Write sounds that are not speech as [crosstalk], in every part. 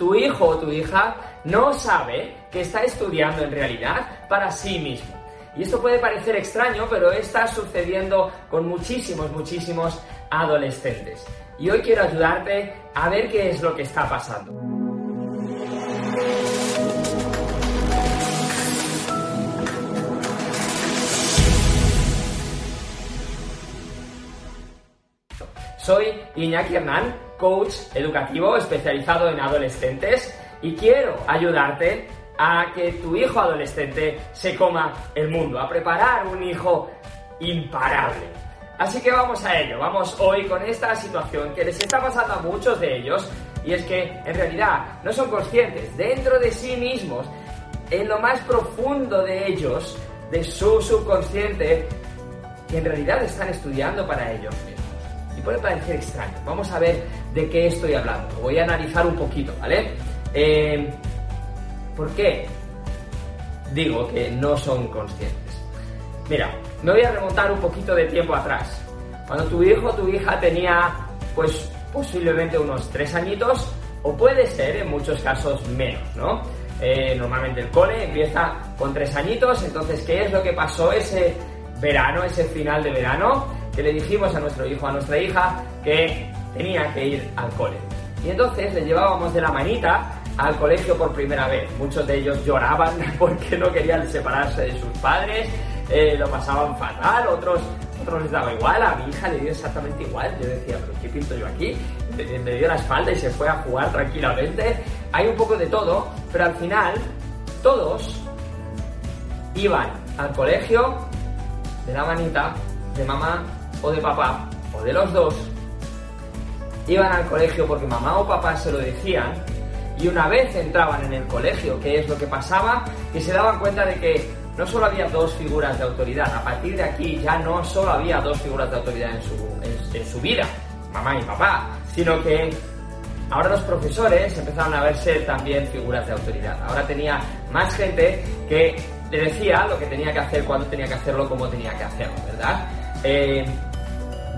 tu hijo o tu hija no sabe que está estudiando en realidad para sí mismo. Y esto puede parecer extraño, pero está sucediendo con muchísimos, muchísimos adolescentes. Y hoy quiero ayudarte a ver qué es lo que está pasando. Soy Iñaki Hernán, coach educativo especializado en adolescentes y quiero ayudarte a que tu hijo adolescente se coma el mundo, a preparar un hijo imparable. Así que vamos a ello, vamos hoy con esta situación que les está pasando a muchos de ellos y es que en realidad no son conscientes dentro de sí mismos, en lo más profundo de ellos, de su subconsciente, que en realidad están estudiando para ellos. Puede parecer extraño. Vamos a ver de qué estoy hablando. Voy a analizar un poquito, ¿vale? Eh, ¿Por qué digo que no son conscientes? Mira, me voy a remontar un poquito de tiempo atrás. Cuando tu hijo o tu hija tenía, pues posiblemente unos tres añitos, o puede ser en muchos casos menos, ¿no? Eh, normalmente el cole empieza con tres añitos, entonces, ¿qué es lo que pasó ese verano, ese final de verano? Que le dijimos a nuestro hijo, a nuestra hija, que tenía que ir al cole. Y entonces le llevábamos de la manita al colegio por primera vez. Muchos de ellos lloraban [laughs] porque no querían separarse de sus padres, eh, lo pasaban fatal, otros, otros les daba igual, a mi hija le dio exactamente igual. Yo decía, pero ¿qué pinto yo aquí? Me dio la espalda y se fue a jugar tranquilamente. Hay un poco de todo, pero al final todos iban al colegio de la manita, de mamá o de papá, o de los dos. Iban al colegio porque mamá o papá se lo decían y una vez entraban en el colegio, ¿qué es lo que pasaba? Que se daban cuenta de que no solo había dos figuras de autoridad, a partir de aquí ya no solo había dos figuras de autoridad en su, en, su vida, mamá y papá, sino que ahora los profesores empezaron a verse también figuras de autoridad. Ahora tenía más gente que le decía lo que tenía que hacer, cuándo tenía que hacerlo, cómo tenía que hacerlo, ¿verdad? Eh,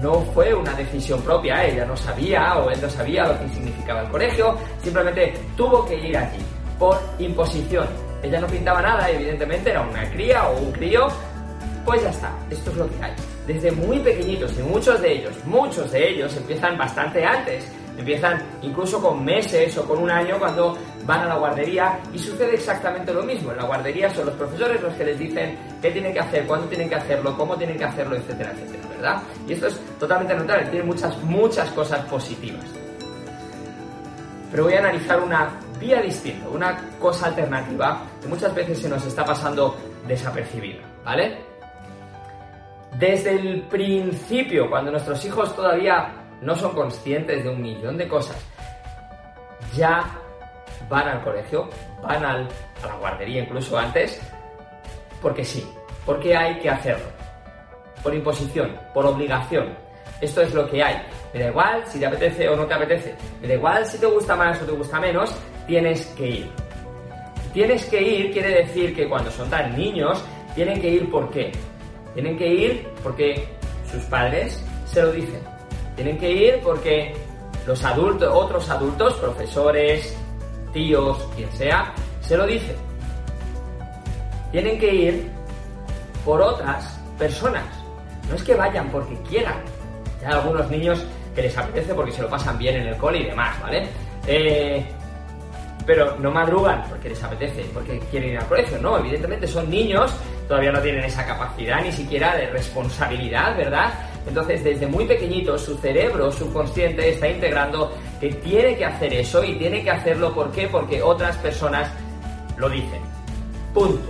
no fue una decisión propia, ella no sabía o él no sabía lo que significaba el colegio, simplemente tuvo que ir allí por imposición. Ella no pintaba nada, evidentemente era una cría o un crío, pues ya está, esto es lo que hay. Desde muy pequeñitos, y muchos de ellos, muchos de ellos empiezan bastante antes, empiezan incluso con meses o con un año cuando van a la guardería y sucede exactamente lo mismo. En la guardería son los profesores los que les dicen qué tienen que hacer, cuándo tienen que hacerlo, cómo tienen que hacerlo, etcétera, etcétera, Y esto es totalmente neutral, tiene muchas, muchas cosas positivas. Pero voy a analizar una vía distinta, una cosa alternativa que muchas veces se nos está pasando desapercibida, ¿vale? Desde el principio, cuando nuestros hijos todavía no son conscientes de un millón de cosas, ya van al colegio, van a la guardería incluso antes, porque sí, porque hay que hacerlo. Por imposición, por obligación. Esto es lo que hay. Me da igual si te apetece o no te apetece. Me da igual si te gusta más o te gusta menos, tienes que ir. Tienes que ir quiere decir que cuando son tan niños, tienen que ir ¿por qué? Tienen que ir porque sus padres se lo dicen. Tienen que ir porque los adultos, otros adultos, profesores, tíos, quien sea, se lo dice. Tienen que ir por otras personas. No es que vayan porque quieran. Hay algunos niños que les apetece porque se lo pasan bien en el cole y demás, ¿vale? Eh, pero no madrugan porque les apetece, porque quieren ir al colegio, no, evidentemente son niños, todavía no tienen esa capacidad ni siquiera de responsabilidad, ¿verdad? Entonces, desde muy pequeñito, su cerebro subconsciente está integrando que tiene que hacer eso y tiene que hacerlo, ¿por qué? Porque otras personas lo dicen. Punto.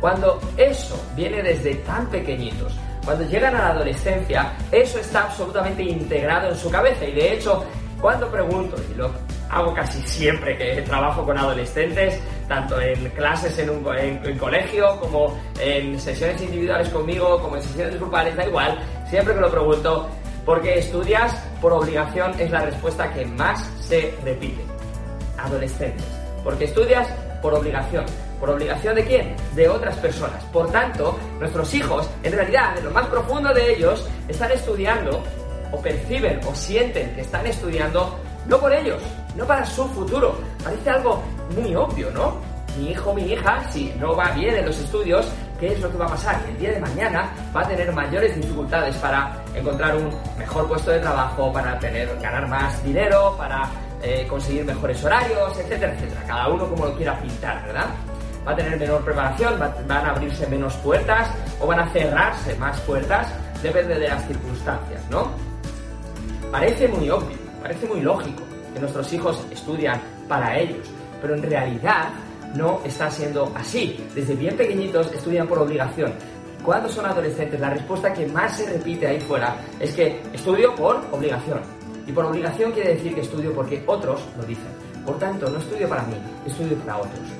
Cuando eso viene desde tan pequeñitos, cuando llegan a la adolescencia, eso está absolutamente integrado en su cabeza y de hecho, cuando pregunto, y lo hago casi siempre que trabajo con adolescentes, tanto en clases en un en, colegio, como en sesiones individuales conmigo, como en sesiones grupales, da igual, siempre que lo pregunto, porque estudias por obligación es la respuesta que más se repite. Adolescentes. Porque estudias por obligación. ¿Por obligación de quién? De otras personas. Por tanto, nuestros hijos, en realidad, en lo más profundo de ellos, están estudiando o perciben o sienten que están estudiando no por ellos, no para su futuro. Parece algo muy obvio, ¿no? Mi hijo, mi hija, si no va bien en los estudios, ¿qué es lo que va a pasar? El día de mañana va a tener mayores dificultades para encontrar un mejor puesto de trabajo, para tener, ganar más dinero, para eh, conseguir mejores horarios, etcétera, etcétera. Cada uno como lo quiera pintar, ¿verdad? Va a tener menor preparación, van a abrirse menos puertas o van a cerrarse más puertas, depende de las circunstancias, ¿no? Parece muy obvio, parece muy lógico que nuestros hijos estudian para ellos, pero en realidad no está siendo así. Desde bien pequeñitos estudian por obligación. Cuando son adolescentes, la respuesta que más se repite ahí fuera es que estudio por obligación. Y por obligación quiere decir que estudio porque otros lo dicen. Por tanto, no estudio para mí, estudio para otros.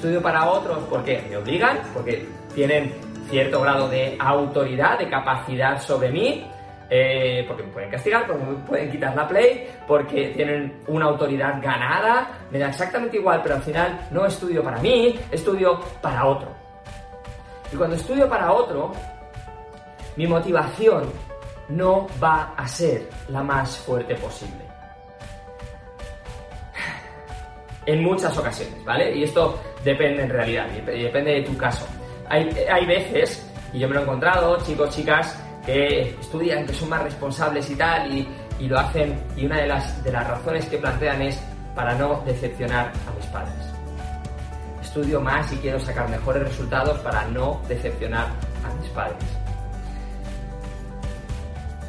Estudio para otros porque me obligan, porque tienen cierto grado de autoridad, de capacidad sobre mí, eh, porque me pueden castigar, porque me pueden quitar la play, porque tienen una autoridad ganada, me da exactamente igual, pero al final no estudio para mí, estudio para otro. Y cuando estudio para otro, mi motivación no va a ser la más fuerte posible. En muchas ocasiones, ¿vale? Y esto depende en realidad, y depende de tu caso. Hay, hay veces, y yo me lo he encontrado, chicos, chicas, que estudian, que son más responsables y tal, y, lo hacen, y una de las, de las razones que plantean es para no decepcionar a mis padres. Estudio más y quiero sacar mejores resultados para no decepcionar a mis padres.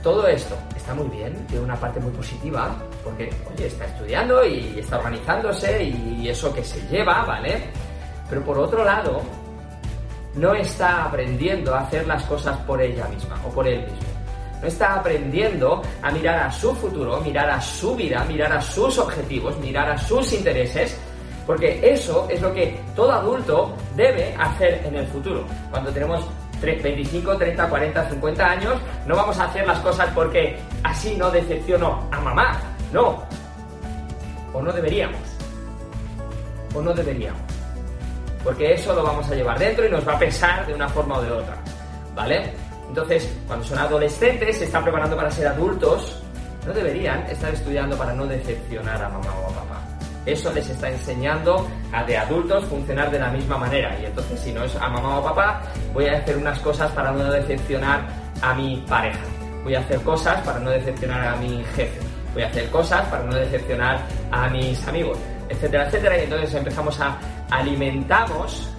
Todo esto está muy bien, tiene una parte muy positiva, porque, oye, está estudiando y está organizándose y eso que se lleva, ¿vale? Pero por otro lado, no está aprendiendo a hacer las cosas por ella misma o por él mismo. No está aprendiendo a mirar a su futuro, mirar a su vida, mirar a sus objetivos, mirar a sus intereses, porque eso es lo que todo adulto debe hacer en el futuro. Cuando tenemos 25, 30, 40, 50 años, no vamos a hacer las cosas porque así no decepciono a mamá. No. O no deberíamos. O no deberíamos porque eso lo vamos a llevar dentro y nos va a pesar de una forma o de otra, ¿vale? Entonces, cuando son adolescentes, se están preparando para ser adultos, no deberían estar estudiando para no decepcionar a mamá o a papá. Eso les está enseñando a de adultos funcionar de la misma manera. Y entonces, si no es a mamá o papá, voy a hacer unas cosas para no decepcionar a mi pareja. Voy a hacer cosas para no decepcionar a mi jefe. Voy a hacer cosas para no decepcionar a mis amigos, etcétera, etcétera. Y entonces empezamos a alimentamos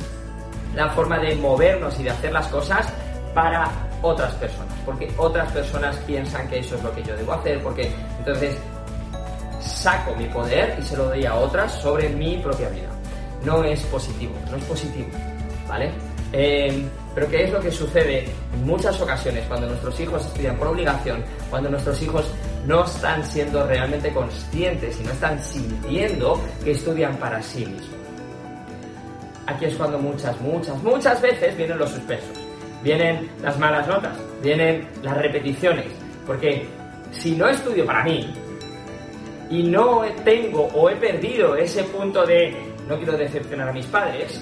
la forma de movernos y de hacer las cosas para otras personas, porque otras personas piensan que eso es lo que yo debo hacer, porque entonces saco mi poder y se lo doy a otras sobre mi propia vida. No es positivo, no es positivo, ¿vale? Eh, pero ¿qué es lo que sucede en muchas ocasiones cuando nuestros hijos estudian por obligación, cuando nuestros hijos no están siendo realmente conscientes y no están sintiendo que estudian para sí mismos? aquí es cuando muchas, muchas, muchas veces vienen los suspensos, vienen las malas notas, vienen las repeticiones, porque si no estudio para mí y no tengo o he perdido ese punto de no quiero decepcionar a mis padres,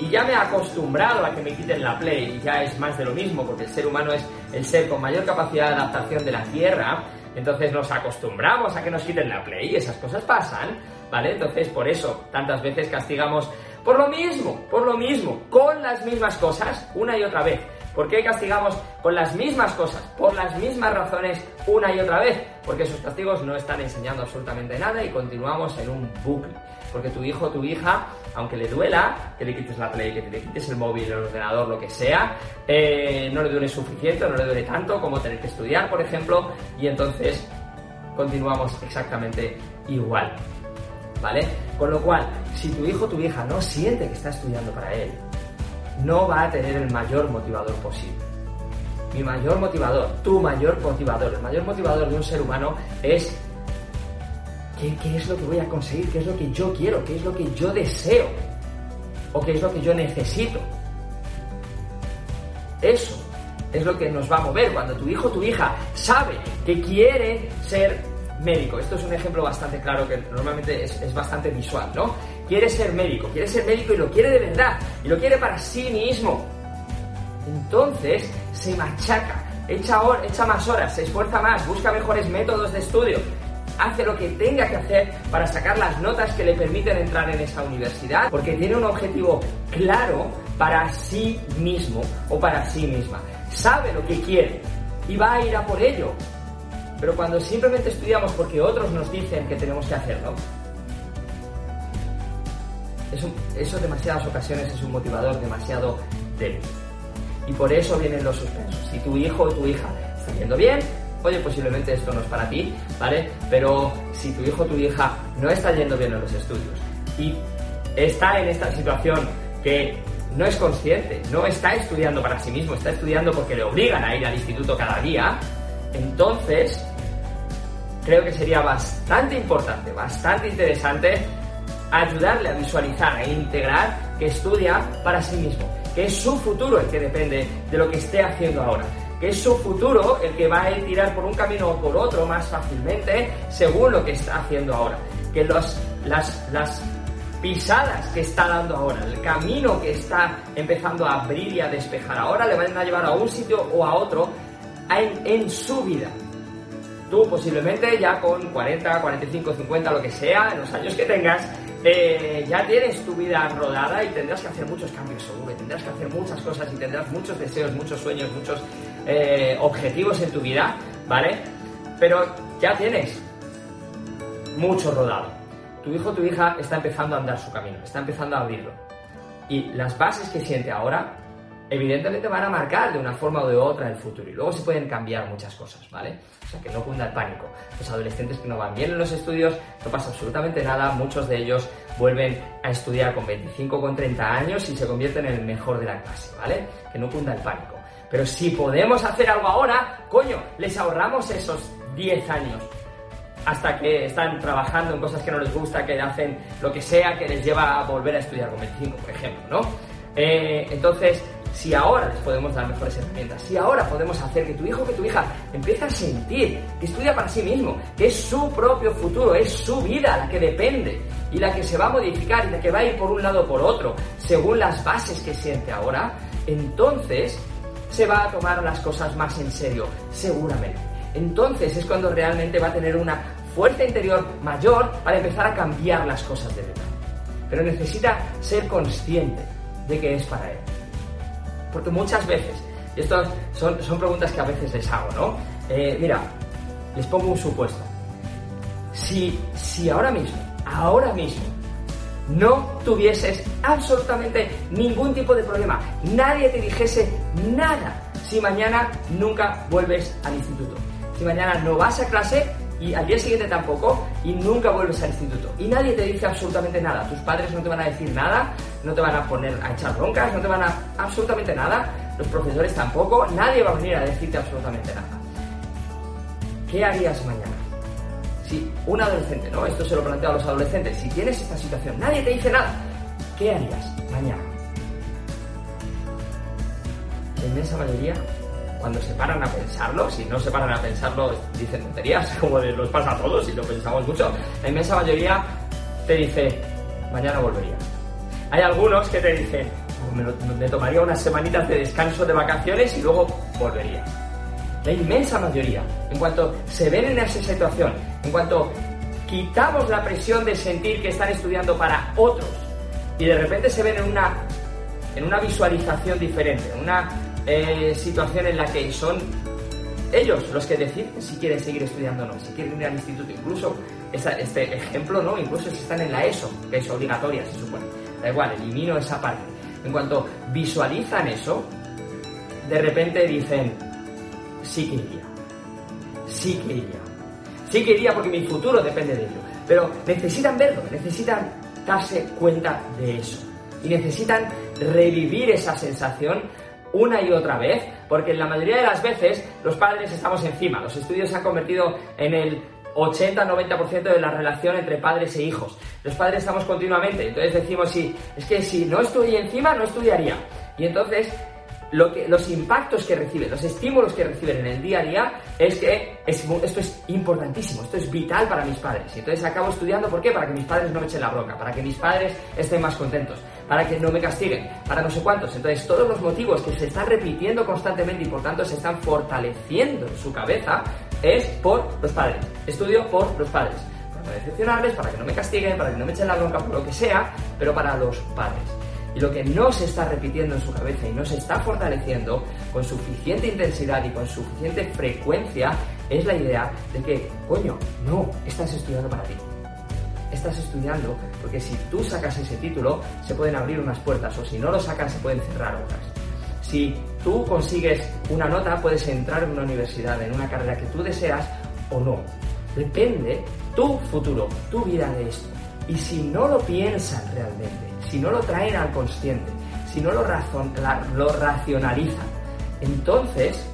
y ya me he acostumbrado a que me quiten la play y ya es más de lo mismo, porque el ser humano es el ser con mayor capacidad de adaptación de la Tierra, entonces nos acostumbramos a que nos quiten la play y esas cosas pasan, ¿vale? Entonces por eso tantas veces castigamos por lo mismo, por lo mismo, con las mismas cosas una y otra vez. ¿Por qué castigamos con las mismas cosas, por las mismas razones una y otra vez? Porque esos castigos no están enseñando absolutamente nada y continuamos en un bucle. Porque tu hijo o tu hija, aunque le duela que le quites la play, que le quites el móvil, el ordenador, lo que sea, eh, no le duele suficiente, no le duele tanto como tener que estudiar, por ejemplo, y entonces continuamos exactamente igual. ¿vale? Con lo cual, si tu hijo o tu hija no siente que está estudiando para él, no va a tener el mayor motivador posible. Mi mayor motivador, tu mayor motivador, el mayor motivador de un ser humano es ¿qué, es lo que voy a conseguir, qué es lo que yo quiero, qué es lo que yo deseo o qué es lo que yo necesito. Eso es lo que nos va a mover cuando tu hijo o tu hija sabe que quiere ser médico. Esto es un ejemplo bastante claro que normalmente es, bastante visual, ¿no? Quiere ser médico, quiere ser médico y lo quiere de verdad, y lo quiere para sí mismo. Entonces se machaca, echa, echa más horas, se esfuerza más, busca mejores métodos de estudio. hace lo que tenga que hacer para sacar las notas que le permiten entrar en esa universidad, porque tiene un objetivo claro para sí mismo o para sí misma. Sabe lo que quiere y va a ir a por ello. Pero cuando simplemente estudiamos porque otros nos dicen que tenemos que hacerlo, eso, eso demasiadas ocasiones es un motivador demasiado débil. Y por eso vienen los suspensos. Si tu hijo o tu hija está yendo bien, oye, posiblemente esto no es para ti, ¿vale? Pero si tu hijo o tu hija no está yendo bien en los estudios y está en esta situación que no es consciente, no está estudiando para sí mismo, está estudiando porque le obligan a ir al instituto cada día, entonces creo que sería bastante importante, bastante interesante ayudarle a visualizar e integrar que estudia para sí mismo, que es su futuro el que depende de lo que esté haciendo ahora, que es su futuro el que va a tirar por un camino o por otro más fácilmente según lo que está haciendo ahora, que los, las, las pisadas que está dando ahora, el camino que está empezando a abrir y a despejar ahora, le van a llevar a un sitio o a otro en, en su vida. Tú posiblemente ya con 40, 45, 50, lo que sea, en los años que tengas, eh, ya tienes tu vida rodada y tendrás que hacer muchos cambios seguro, tendrás que hacer muchas cosas y tendrás muchos deseos, muchos sueños, muchos eh, objetivos en tu vida, ¿vale? Pero ya tienes mucho rodado. Tu hijo o tu hija está empezando a andar su camino, está empezando a abrirlo. Y las bases que siente ahora, evidentemente van a marcar de una forma o de otra el futuro. Y luego se pueden cambiar muchas cosas, ¿vale? O sea, que no cunda el pánico. Los adolescentes que no van bien en los estudios, no pasa absolutamente nada. Muchos de ellos vuelven a estudiar con 25 con 30 años y se convierten en el mejor de la clase, ¿vale? Que no cunda el pánico. Pero si podemos hacer algo ahora, coño, les ahorramos esos 10 años hasta que están trabajando en cosas que no les gusta, que hacen lo que sea que les lleva a volver a estudiar con 25, por ejemplo, ¿no? Eh, entonces, si ahora les podemos dar mejores herramientas, si ahora podemos hacer que tu hijo, que tu hija empiece a sentir que estudia para sí mismo, que es su propio futuro, es su vida la que depende y la que se va a modificar y la que va a ir por un lado o por otro, según las bases que siente ahora, entonces se va a tomar las cosas más en serio, seguramente. Entonces es cuando realmente va a tener una fuerza interior mayor para empezar a cambiar las cosas de verdad. Pero necesita ser consciente de que es para él. Porque muchas veces, y estas son, son preguntas que a veces les hago, ¿no? Eh, mira, les pongo un supuesto. Si, si ahora mismo, ahora mismo, no tuvieses absolutamente ningún tipo de problema, nadie te dijese nada, si mañana nunca vuelves al instituto, si mañana no vas a clase y al día siguiente tampoco y nunca vuelves al instituto y nadie te dice absolutamente nada, tus padres no te van a decir nada, no te van a poner a echar broncas, no te van a absolutamente nada, los profesores tampoco, nadie va a venir a decirte absolutamente nada. ¿Qué harías mañana? Si un adolescente, ¿no? Esto se lo planteo a los adolescentes, si tienes esta situación, nadie te dice nada, ¿qué harías mañana? La inmensa mayoría, cuando se paran a pensarlo, si no se paran a pensarlo, dicen tonterías, [laughs] como nos pasa a todos y lo pensamos mucho, la inmensa mayoría te dice, mañana volvería. Hay algunos que te dicen, me, me tomaría unas semanitas de descanso de vacaciones y luego volvería. La inmensa mayoría, en cuanto se ven en esa situación, en cuanto quitamos la presión de sentir que están estudiando para otros y de repente se ven en una, en una visualización diferente, en una eh, situación en la que son ellos los que deciden si quieren seguir estudiando o no, si quieren ir al instituto, incluso este ejemplo, ¿no? Incluso si están en la ESO, que es obligatoria, se supone. Da igual, elimino esa parte. En cuanto visualizan eso, de repente dicen, sí que iría, sí que iría, sí que iría porque mi futuro depende de ello. Pero necesitan verlo, necesitan darse cuenta de eso. Y necesitan revivir esa sensación una y otra vez, porque en la mayoría de las veces los padres estamos encima. Los estudios se han convertido en el 80-90% de la relación entre padres e hijos. Los padres estamos continuamente, entonces decimos, sí, es que si no estoy encima, no estudiaría. Y entonces, lo que, los impactos que reciben, los estímulos que reciben en el día a día, es que esto es importantísimo, esto es vital para mis padres. Y entonces acabo estudiando, ¿por qué? Para que mis padres no me echen la bronca, para que mis padres estén más contentos, para que no me castiguen, para no sé cuántos. Entonces, todos los motivos que se están repitiendo constantemente y por tanto se están fortaleciendo en su cabeza es por los padres. Estudio por los padres. Para decepcionarles, para que no me castiguen, para que no me echen la bronca por lo que sea, pero para los padres. Y lo que no se está repitiendo en su cabeza y no se está fortaleciendo con suficiente intensidad y con suficiente frecuencia es la idea de que, coño, no, estás estudiando para ti. Estás estudiando porque si tú sacas ese título se pueden abrir unas puertas o si no lo sacas se pueden cerrar otras. Si tú consigues una nota puedes entrar en una universidad, en una carrera que tú deseas o no. Depende tu futuro, tu vida de esto. Y si no lo piensas realmente, si no lo traen al consciente, si no lo, lo racionalizan, entonces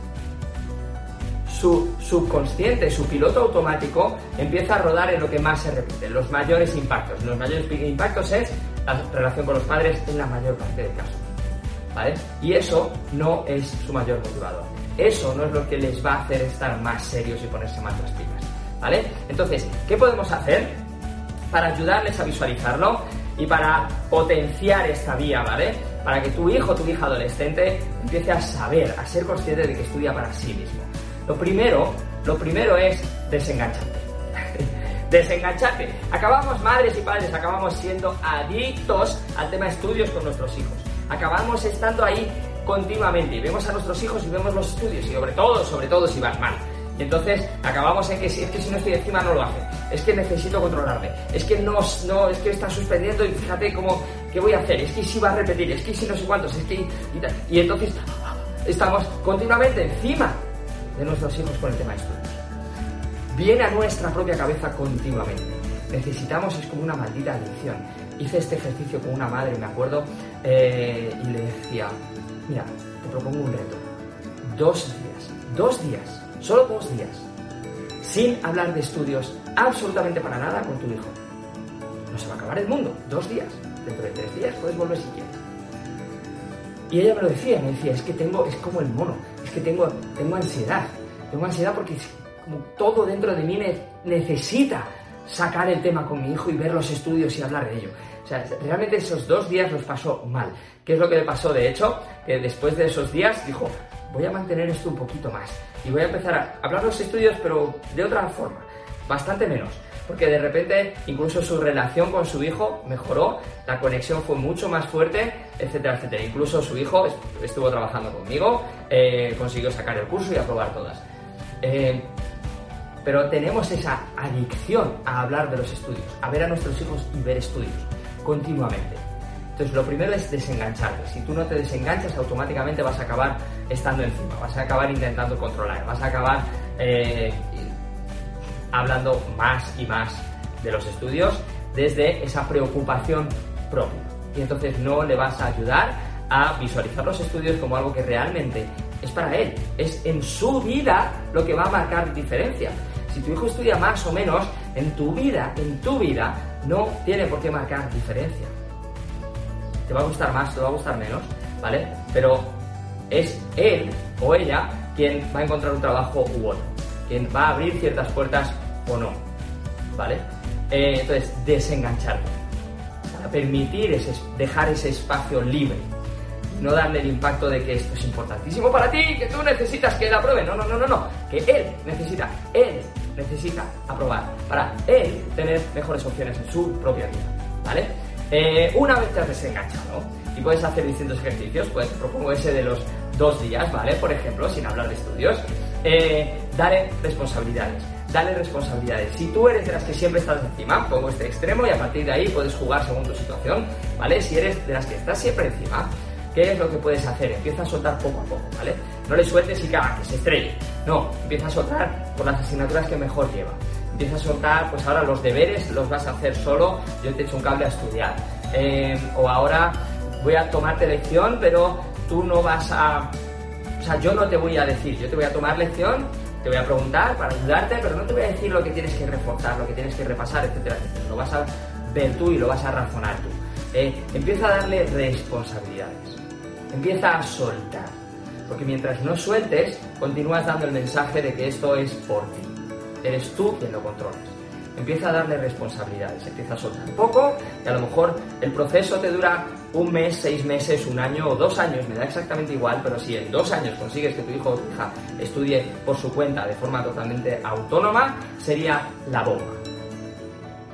su subconsciente, su piloto automático empieza a rodar en lo que más se repite, los mayores impactos. Los mayores impactos es la relación con los padres en la mayor parte del caso. ¿Vale? Y eso no es su mayor motivador. Eso no es lo que les va a hacer estar más serios y ponerse más las pilas. ¿Vale? Entonces, ¿qué podemos hacer para ayudarles a visualizarlo? y para potenciar esta vía, ¿vale? Para que tu hijo, tu hija adolescente empiece a saber, a ser consciente de que estudia para sí mismo. Lo primero, lo primero es desengancharte. [laughs] desengancharte. Acabamos, madres y padres, acabamos siendo adictos al tema estudios con nuestros hijos. Acabamos estando ahí continuamente vemos a nuestros hijos y vemos los estudios y sobre todo, sobre todo si vas mal. Y entonces acabamos en que si, es que si no estoy encima no lo hace. Es que necesito controlarme. Es que no, no es que está suspendiendo y fíjate cómo, ¿qué voy a hacer? Es que si va a repetir, es que si no sé cuántos, es que... Y, y entonces estamos continuamente encima de nuestros hijos con el tema de estudios. Viene a nuestra propia cabeza continuamente. Necesitamos, es como una maldita adicción. Hice este ejercicio con una madre, me acuerdo, eh, y le decía, mira, te propongo un reto. Dos días, dos días solo dos días, sin hablar de estudios absolutamente para nada con tu hijo. No se va a acabar el mundo, dos días. Dentro de tres días puedes volver si quieres. Y ella me lo decía, me decía, es que tengo, es como el mono, es que tengo, tengo ansiedad. Tengo ansiedad porque como todo dentro de mí necesita sacar el tema con mi hijo y ver los estudios y hablar de ello. O sea, realmente esos dos días los pasó mal. ¿Qué es lo que le pasó? De hecho, que después de esos días dijo, voy a mantener esto un poquito más y voy a empezar a hablar los estudios, pero de otra forma, bastante menos. Porque de repente incluso su relación con su hijo mejoró, la conexión fue mucho más fuerte, etcétera, etcétera. Incluso su hijo estuvo trabajando conmigo, eh, consiguió sacar el curso y aprobar todas. Eh, pero tenemos esa adicción a hablar de los estudios, a ver a nuestros hijos y ver estudios continuamente. Entonces, lo primero es desengancharte. Si tú no te desenganchas, automáticamente vas a acabar estando encima, vas a acabar intentando controlar, vas a acabar eh, hablando más y más de los estudios desde esa preocupación propia. Y entonces no le vas a ayudar a visualizar los estudios como algo que realmente es para él, es en su vida lo que va a marcar diferencia. Si tu hijo estudia más o menos, en tu vida, en tu vida, no tiene por qué marcar diferencia te va a gustar más, te va a gustar menos, ¿vale? Pero es él o ella quien va a encontrar un trabajo u otro, quien va a abrir ciertas puertas o no, ¿vale? Eh, entonces, desengancharte, para permitir ese, dejar ese espacio libre, no darle el impacto de que esto es importantísimo para ti, que tú necesitas que él apruebe, no, no, no, no, no, que él necesita, él necesita aprobar para él tener mejores opciones en su propia vida, ¿vale? Eh, una vez te has desenganchado y puedes hacer distintos ejercicios, pues propongo ese de los dos días, ¿vale? Por ejemplo, sin hablar de estudios, eh, dale responsabilidades. Dale responsabilidades. Si tú eres de las que siempre estás encima, pongo este extremo y a partir de ahí puedes jugar según tu situación, ¿vale? Si eres de las que estás siempre encima, ¿qué es lo que puedes hacer? Empieza a soltar poco a poco, ¿vale? No le sueltes y que, que se estrelle. No, empieza a soltar por las asignaturas que mejor lleva empieza a soltar, pues ahora los deberes los vas a hacer solo, yo te echo un cable a estudiar. Eh, o ahora voy a tomarte lección, pero tú no vas a... O sea, yo no te voy a decir, yo te voy a tomar lección, te voy a preguntar para ayudarte, pero no te voy a decir lo que tienes que reforzar, lo que tienes que repasar, etcétera, etcétera. Lo vas a ver tú y lo vas a razonar tú. Eh, empieza a darle responsabilidades. Empieza a soltar. Porque mientras no sueltes, continúas dando el mensaje de que esto es por ti eres tú quien lo controlas. Empieza a darle responsabilidades, empieza a soltar poco y a lo mejor el proceso te dura un mes, seis meses, un año o dos años, me da exactamente igual, pero si en dos años consigues que tu hijo o hija estudie por su cuenta de forma totalmente autónoma, sería la bomba.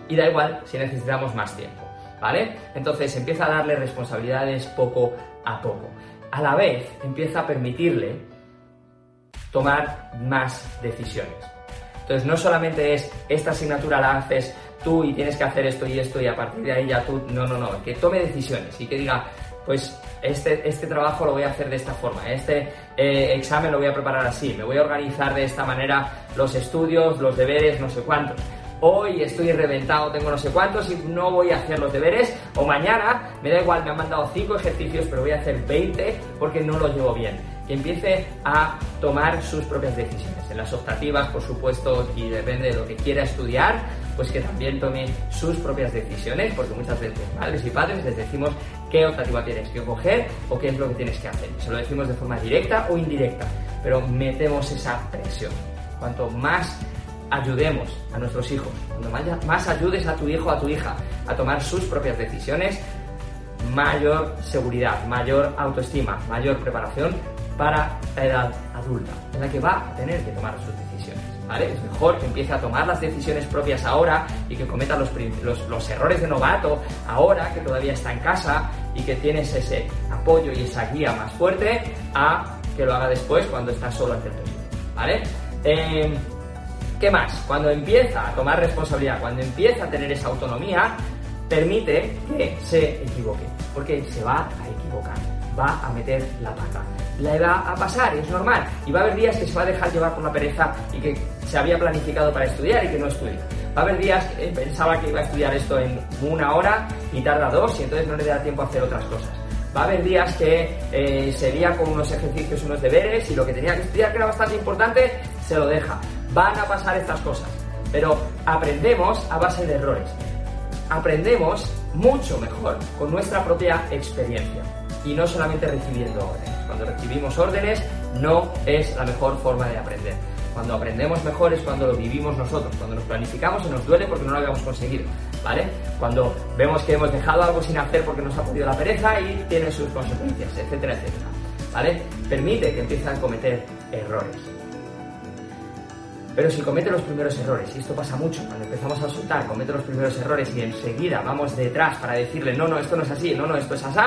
Y da igual si necesitamos más tiempo, ¿vale? Entonces empieza a darle responsabilidades poco a poco. A la vez empieza a permitirle tomar más decisiones. Entonces no solamente es esta asignatura la haces tú y tienes que hacer esto y esto y a partir de ahí ya tú, no, no, no, que tome decisiones y que diga, pues este, este trabajo lo voy a hacer de esta forma, este eh, examen lo voy a preparar así, me voy a organizar de esta manera los estudios, los deberes, no sé cuántos. Hoy estoy reventado, tengo no sé cuántos y no voy a hacer los deberes. O mañana, me da igual, me han mandado 5 ejercicios, pero voy a hacer 20 porque no lo llevo bien empiece a tomar sus propias decisiones. En las optativas, por supuesto, y depende de lo que quiera estudiar, pues que también tome sus propias decisiones, porque muchas veces madres y padres les decimos qué optativa tienes que coger o qué es lo que tienes que hacer. Se lo decimos de forma directa o indirecta, pero metemos esa presión. Cuanto más ayudemos a nuestros hijos, cuanto más ayudes a tu hijo o a tu hija a tomar sus propias decisiones, mayor seguridad, mayor autoestima, mayor preparación para la edad adulta, en la que va a tener que tomar sus decisiones. ¿vale? Es mejor que empiece a tomar las decisiones propias ahora y que cometa los, los, errores de novato ahora, que todavía está en casa y que tienes ese apoyo y esa guía más fuerte, a que lo haga después cuando está solo ante el peligro. ¿Vale? Eh, ¿Qué más? Cuando empieza a tomar responsabilidad, cuando empieza a tener esa autonomía, permite que se equivoque, porque se va a equivocar, va a meter la pata la va a pasar, es normal. Y va a haber días que se va a dejar llevar por la pereza y que se había planificado para estudiar y que no estudia. Va a haber días que pensaba que iba a estudiar esto en una hora y tarda dos y entonces no le da tiempo a hacer otras cosas. Va a haber días que eh, sería con unos ejercicios, unos deberes y lo que tenía que estudiar, que era bastante importante, se lo deja. Van a pasar estas cosas. Pero aprendemos a base de errores. Aprendemos mucho mejor con nuestra propia experiencia y no solamente recibiendo órdenes. Cuando recibimos órdenes no es la mejor forma de aprender. Cuando aprendemos mejor es cuando lo vivimos nosotros, cuando nos planificamos y nos duele porque no lo habíamos conseguido, ¿vale? Cuando vemos que hemos dejado algo sin hacer porque nos ha podido la pereza y tiene sus consecuencias, etcétera, etcétera, ¿vale? Permite que empiecen a cometer errores. Pero si comete los primeros errores, y esto pasa mucho, cuando empezamos a soltar, comete los primeros errores y enseguida vamos detrás para decirle, no, no, esto no es así, no, no, esto es así,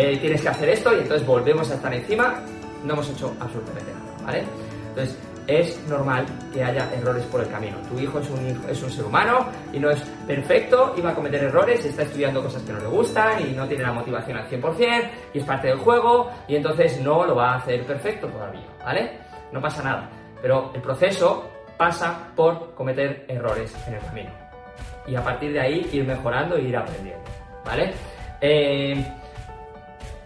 eh, tienes que hacer esto y entonces volvemos a estar encima, no hemos hecho absolutamente nada, ¿vale? Entonces, es normal que haya errores por el camino. Tu hijo es un, es un ser humano y no es perfecto y va a cometer errores, está estudiando cosas que no le gustan y no tiene la motivación al 100% y es parte del juego y entonces no lo va a hacer perfecto todavía, ¿vale? No pasa nada. Pero el proceso pasa por cometer errores en el camino. Y a partir de ahí ir mejorando e ir aprendiendo, ¿vale? Eh,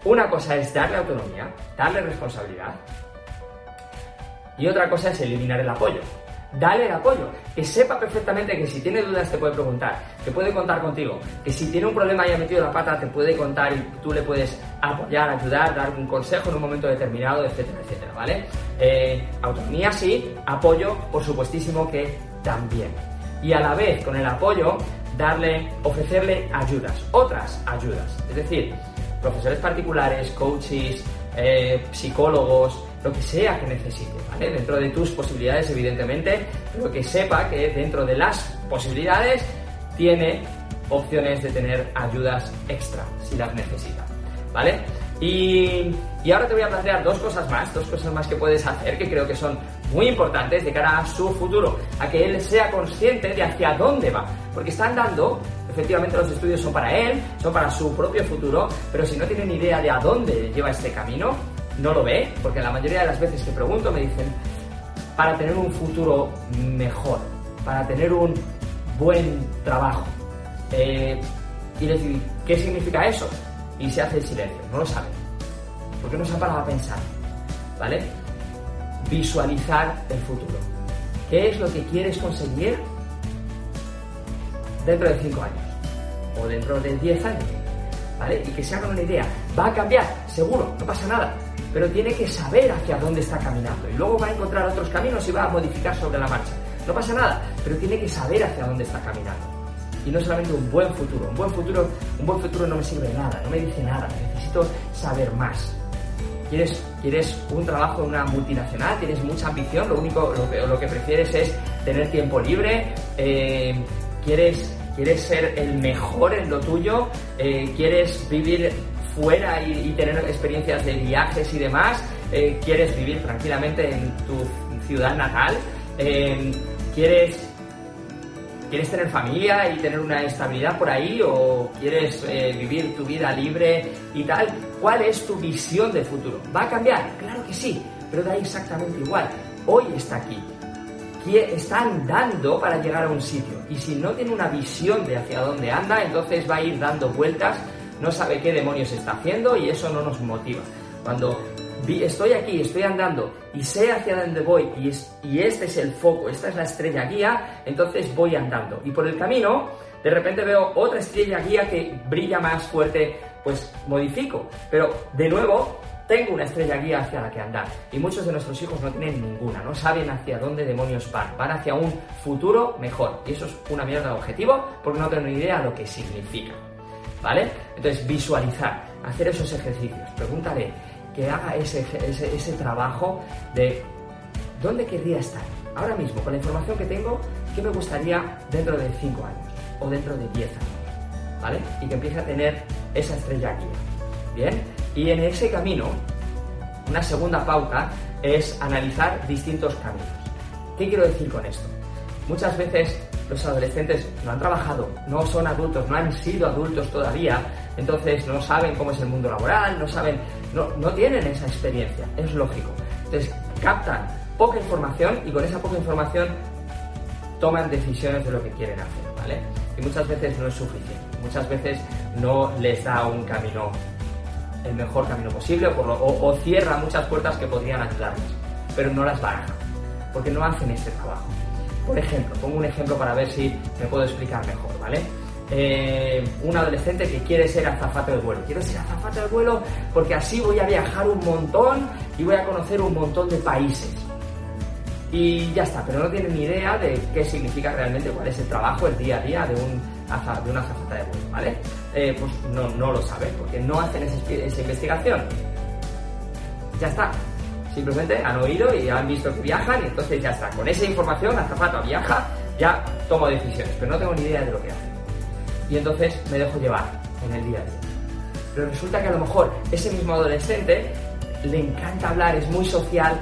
una cosa es darle autonomía, darle responsabilidad, y otra cosa es eliminar el apoyo. Dale el apoyo, que sepa perfectamente que si tiene dudas te puede preguntar, que puede contar contigo, que si tiene un problema y ha metido la pata te puede contar y tú le puedes apoyar, ayudar, dar un consejo en un momento determinado, etcétera, etcétera, ¿vale? Eh, autonomía sí, apoyo por supuestísimo que también. Y a la vez con el apoyo darle, ofrecerle ayudas, otras ayudas, es decir, profesores particulares, coaches, eh, psicólogos, lo que sea que necesite, ¿vale? Dentro de tus posibilidades, evidentemente, pero que sepa que dentro de las posibilidades tiene opciones de tener ayudas extra si las necesita, ¿vale? Y, y, ahora te voy a plantear dos cosas más, dos cosas más que puedes hacer que creo que son muy importantes de cara a su futuro, a que él sea consciente de hacia dónde va, porque están dando efectivamente los estudios son para él, son para su propio futuro, pero si no tiene ni idea de a dónde lleva este camino, no lo ve, porque la mayoría de las veces que pregunto me dicen, para tener un futuro mejor, para tener un buen trabajo. Eh, y digo, ¿qué significa eso? Y se hace el silencio, no lo saben, porque no se ha parado a pensar, ¿vale? Visualizar el futuro. ¿Qué es lo que quieres conseguir dentro de 5 años? o dentro de 10 años, ¿vale? Y que se hagan una idea. Va a cambiar, seguro, no pasa nada, pero tiene que saber hacia dónde está caminando y luego va a encontrar otros caminos y va a modificar sobre la marcha. no pasa nada, pero tiene que saber hacia dónde está caminando. Y no solamente un buen futuro, un buen futuro, un buen futuro no me sirve de nada, no me dice nada, necesito saber más. ¿Quieres, quieres un trabajo en una multinacional, tienes mucha ambición, lo único, lo que, lo que prefieres es tener tiempo libre, eh, quieres, quieres ser el mejor en lo tuyo, eh, quieres vivir fuera y, tener experiencias de viajes y demás, eh, quieres vivir tranquilamente en tu ciudad natal, quieres ¿Quieres tener familia y tener una estabilidad por ahí o quieres vivir tu vida libre y tal? ¿Cuál es tu visión de futuro? ¿Va a cambiar? Claro que sí, pero da exactamente igual. Hoy está aquí, está andando para llegar a un sitio. Y si no tiene una visión de hacia dónde anda, entonces va a ir dando vueltas, no sabe qué demonios está haciendo y eso no nos motiva. Cuando estoy aquí, estoy andando y sé hacia dónde voy y, y este es el foco, esta es la estrella guía, entonces voy andando. Y por el camino, de repente veo otra estrella guía que brilla más fuerte, pues modifico. Pero de nuevo, tengo una estrella guía hacia la que andar. Y muchos de nuestros hijos no tienen ninguna, no saben hacia dónde demonios van. Van hacia un futuro mejor. Y eso es una mierda de objetivo porque no tienen ni idea de lo que significa. ¿Vale? Entonces, visualizar, hacer esos ejercicios. Pregúntale que haga ese, ese, ese trabajo de dónde querría estar. Ahora mismo, con la información que tengo, ¿qué me gustaría dentro de 5 años? O dentro de 10 años. ¿Vale? Y que empiece a tener esa estrella guía. Bien, y en ese camino, una segunda pauta es analizar distintos caminos. ¿Qué quiero decir con esto? Muchas veces los adolescentes no han trabajado, no son adultos, no han sido adultos todavía, entonces no saben cómo es el mundo laboral, no saben, no, no tienen esa experiencia, es lógico. Entonces captan poca información y con esa poca información toman decisiones de lo que quieren hacer, ¿vale? Y muchas veces no es suficiente, muchas veces no les da un camino el mejor camino posible o, cierra muchas puertas que podrían ayudarles, pero no las baraja, porque no hacen este trabajo. Por ejemplo, pongo un ejemplo para ver si me puedo explicar mejor, ¿vale? Eh, un adolescente que quiere ser azafate del vuelo. Quiero ser azafate del vuelo porque así voy a viajar un montón y voy a conocer un montón de países. Y ya está, pero no tiene ni idea de qué significa realmente, cuál es el trabajo, el día a día de un de una azafata de vuelo, ¿vale? Eh, pues no, no, lo saben, porque no hacen esa, investigación. Ya está. Simplemente han oído y han visto que viajan y entonces ya está. Con esa información, azafata viaja, ya tomo decisiones, pero no tengo ni idea de lo que hacen. Y entonces me dejo llevar en el día a día. Pero resulta que a lo mejor ese mismo adolescente le encanta hablar, es muy social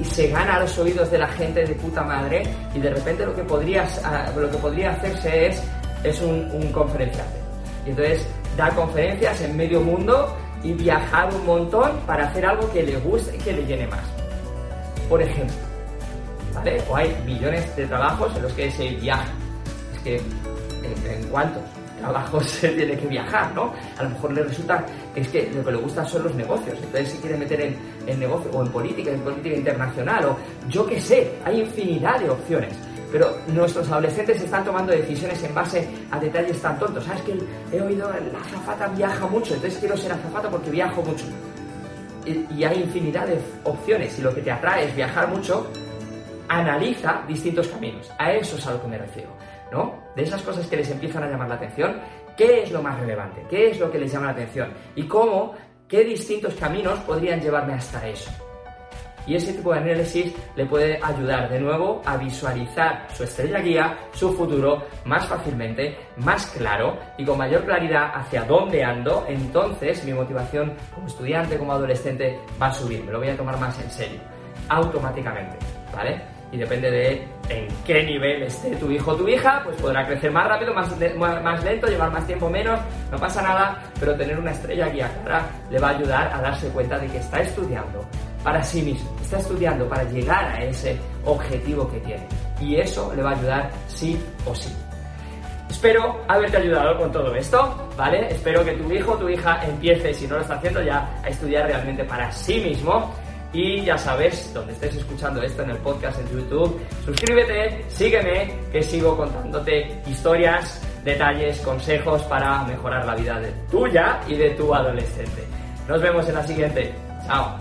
y se gana los oídos de la gente de puta madre y de repente lo que, ah, podría hacerse es es un, conferenciante. Y entonces da conferencias en medio mundo y viajar un montón para hacer algo que le guste y que le llene más. Por ejemplo, ¿vale? O hay millones de trabajos en los que se viaja. Es que, ¿en, cuántos trabajos [laughs] se tiene que viajar, no? A lo mejor le resulta es que lo que le gusta son los negocios. Entonces se quiere meter en, en negocio o en política, en política internacional o yo qué sé. Hay infinidad de opciones. Pero nuestros adolescentes están tomando decisiones en base a detalles tan tontos. ¿Sabes que he oído la azafata viaja mucho? Entonces quiero ser azafata porque viajo mucho. Y, hay infinidad de opciones. Y lo que te atrae es viajar mucho, analiza distintos caminos. A eso es a lo que me refiero. ¿no? De esas cosas que les empiezan a llamar la atención, ¿qué es lo más relevante? ¿Qué es lo que les llama la atención? Y cómo, qué distintos caminos podrían llevarme hasta eso. Y ese tipo de análisis le puede ayudar de nuevo a visualizar su estrella guía, su futuro, más fácilmente, más claro y con mayor claridad hacia dónde ando. Entonces mi motivación como estudiante, como adolescente va a subir, me lo voy a tomar más en serio, automáticamente, ¿vale? Y depende de en qué nivel esté tu hijo o tu hija, pues podrá crecer más rápido, más, más lento, llevar más tiempo menos, no pasa nada, pero tener una estrella guía clara le va a ayudar a darse cuenta de que está estudiando para sí mismo, está estudiando para llegar a ese objetivo que tiene. Y eso le va a ayudar sí o sí. Espero haberte ayudado con todo esto, ¿vale? Espero que tu hijo o tu hija empiece, si no lo está haciendo ya, a estudiar realmente para sí mismo. Y ya sabes, donde estés escuchando esto en el podcast en YouTube, suscríbete, sígueme, que sigo contándote historias, detalles, consejos para mejorar la vida de tuya y de tu adolescente. Nos vemos en la siguiente. Chao.